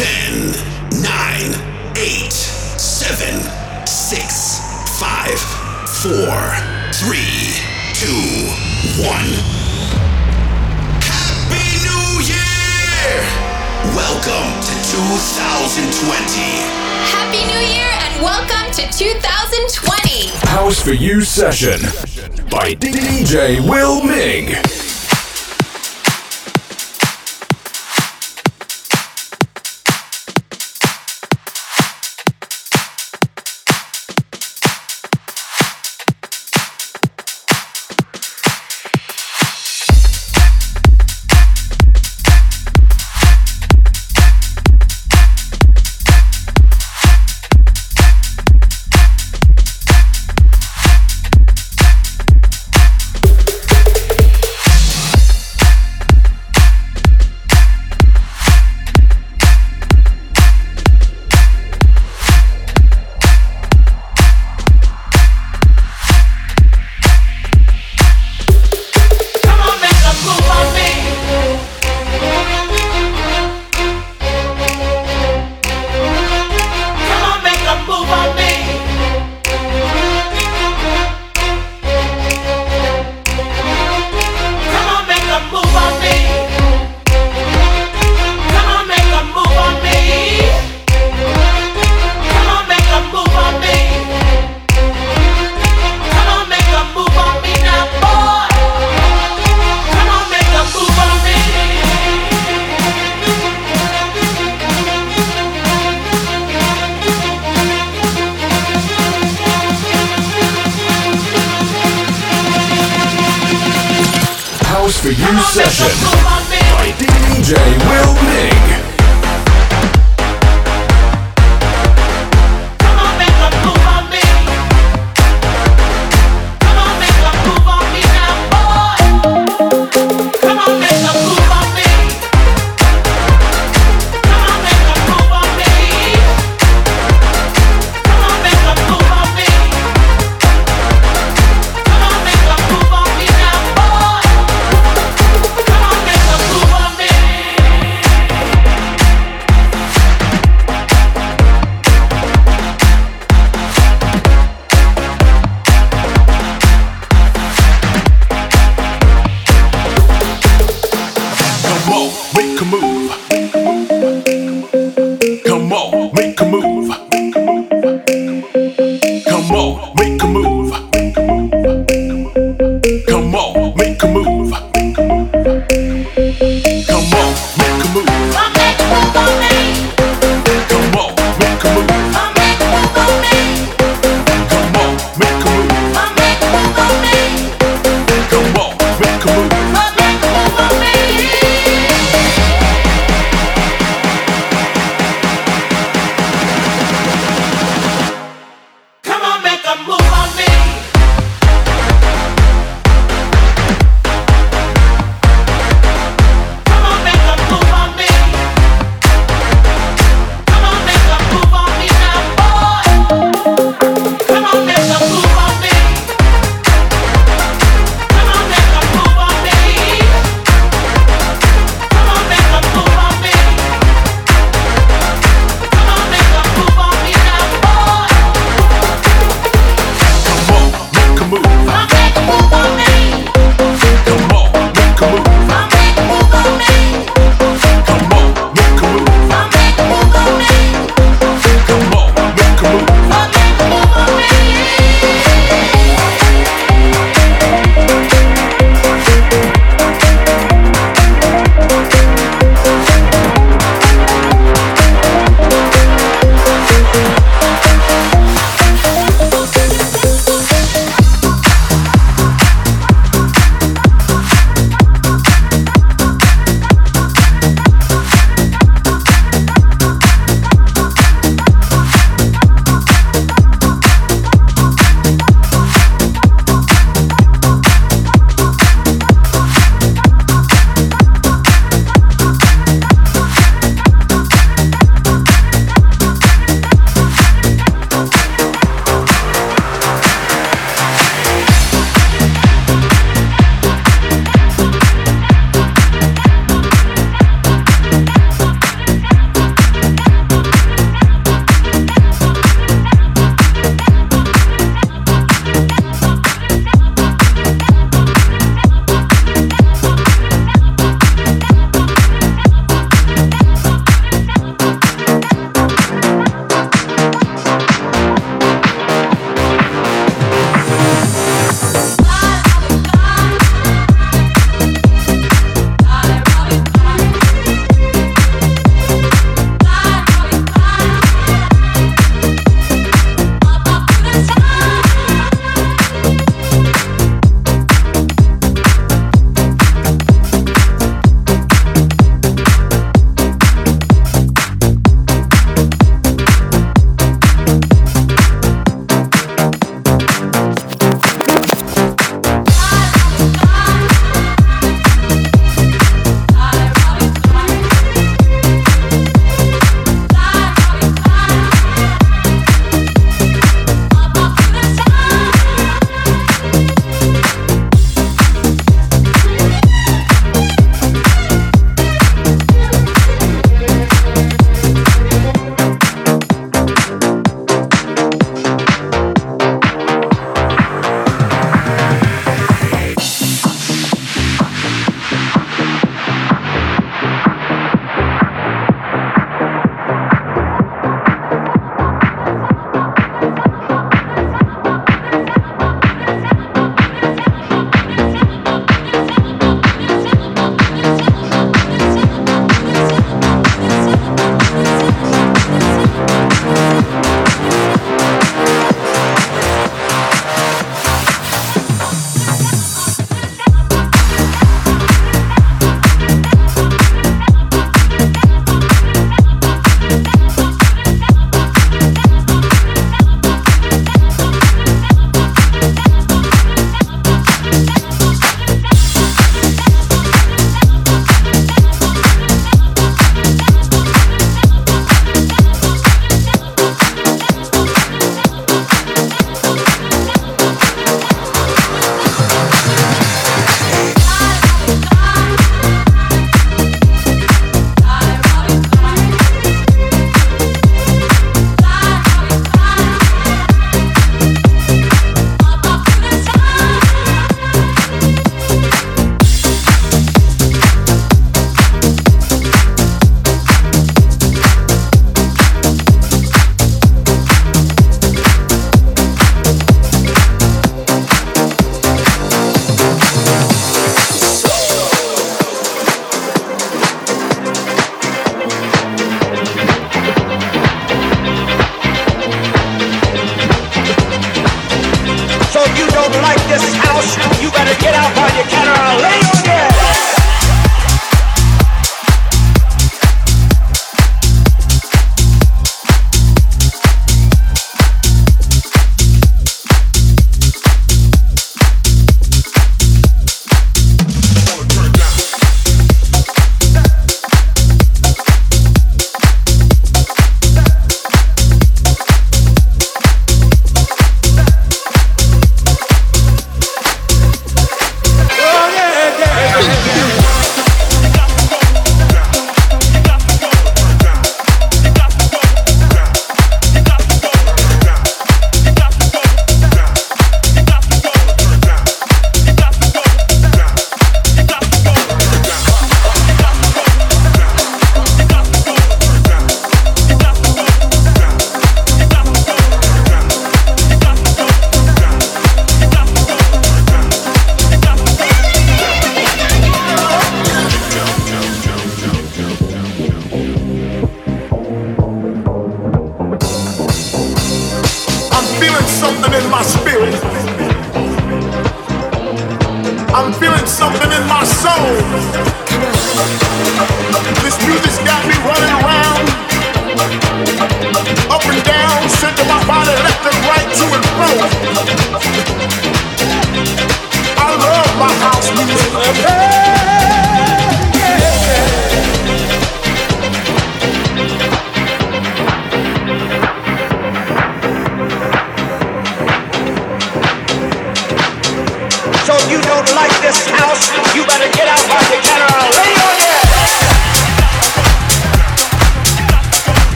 10, 9, 8, 7, 6, 5, 4, 3, 2, 1. Happy New Year! Welcome to 2020. Happy New Year and welcome to 2020. House for You session by DJ Will Mig. house for you session by DJ Will Ming.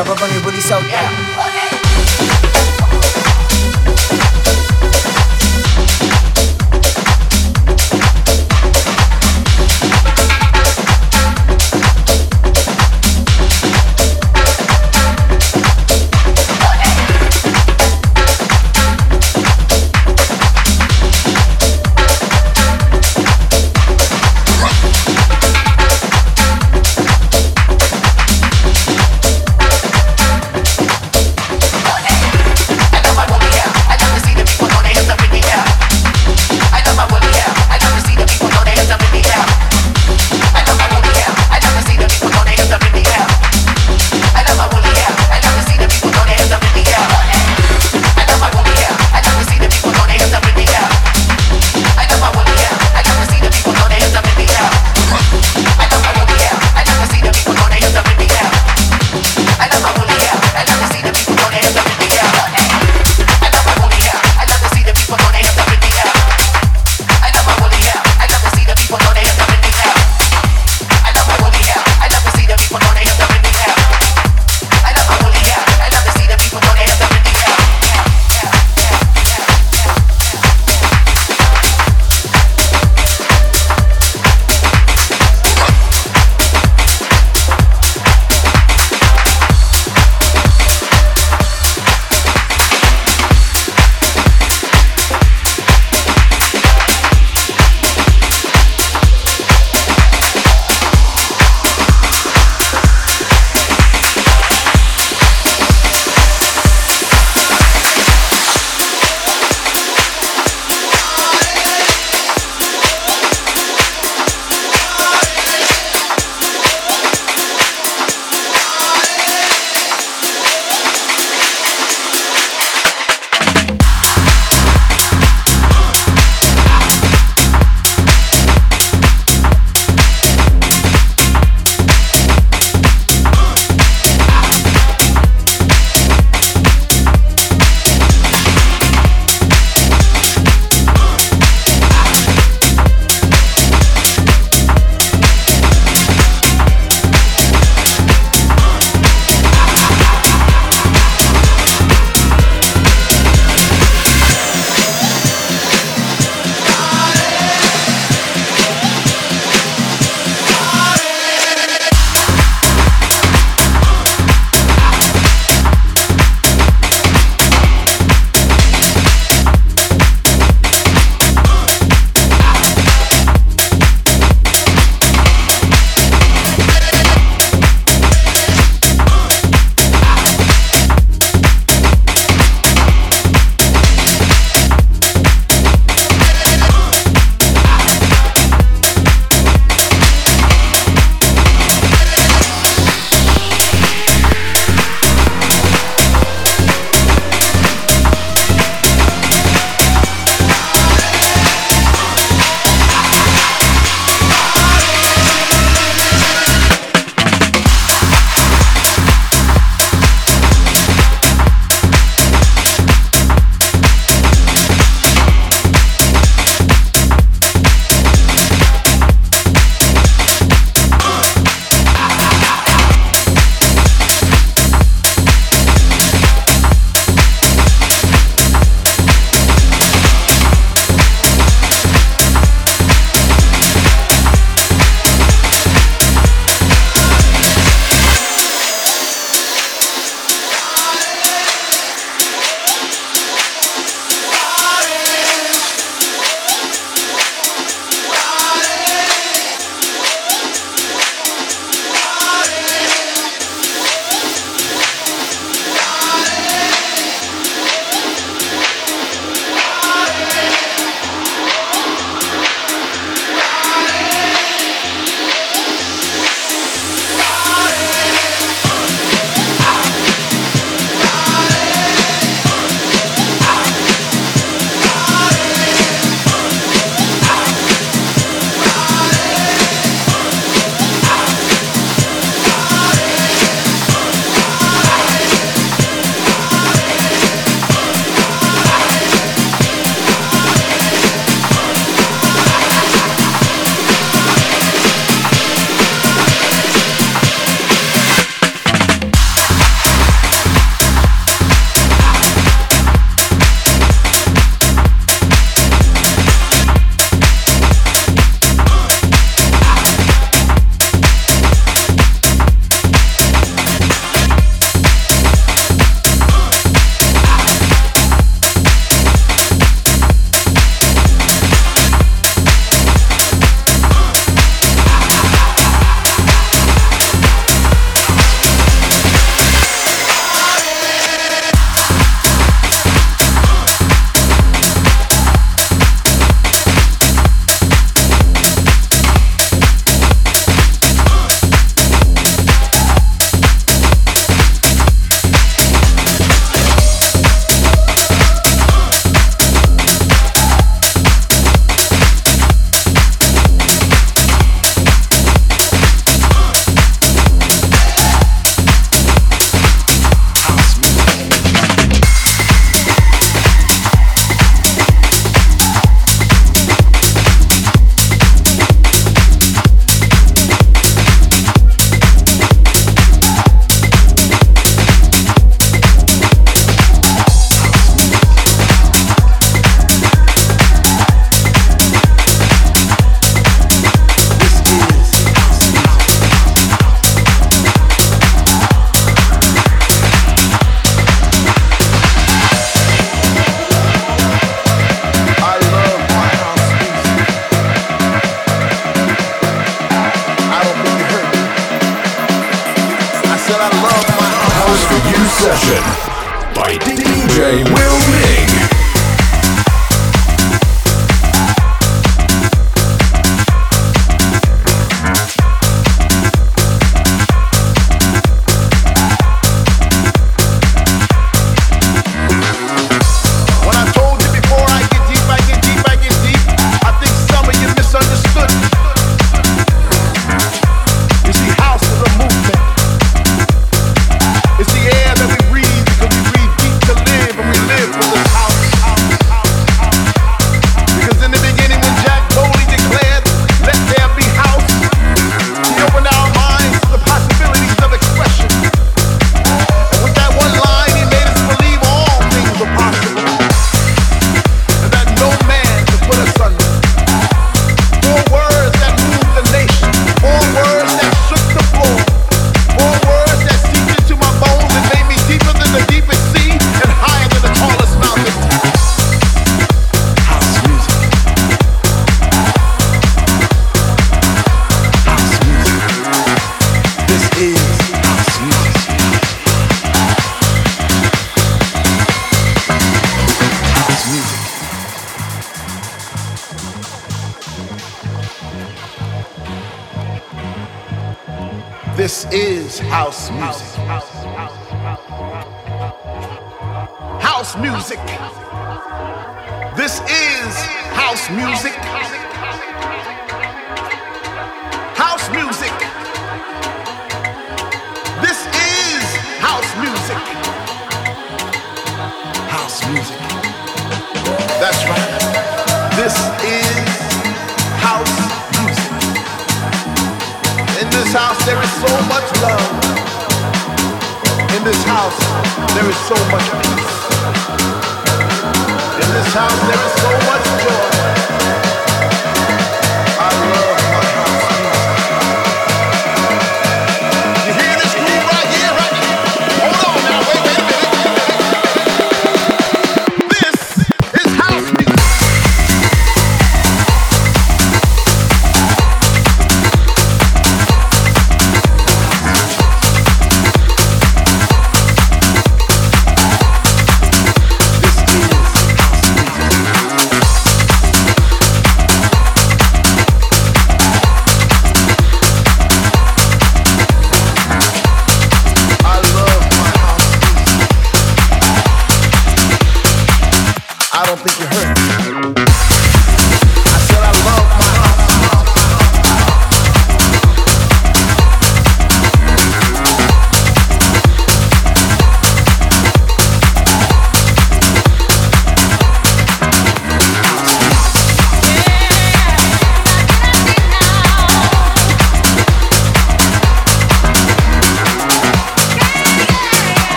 Tava banho policial, yeah.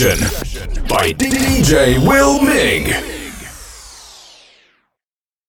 Session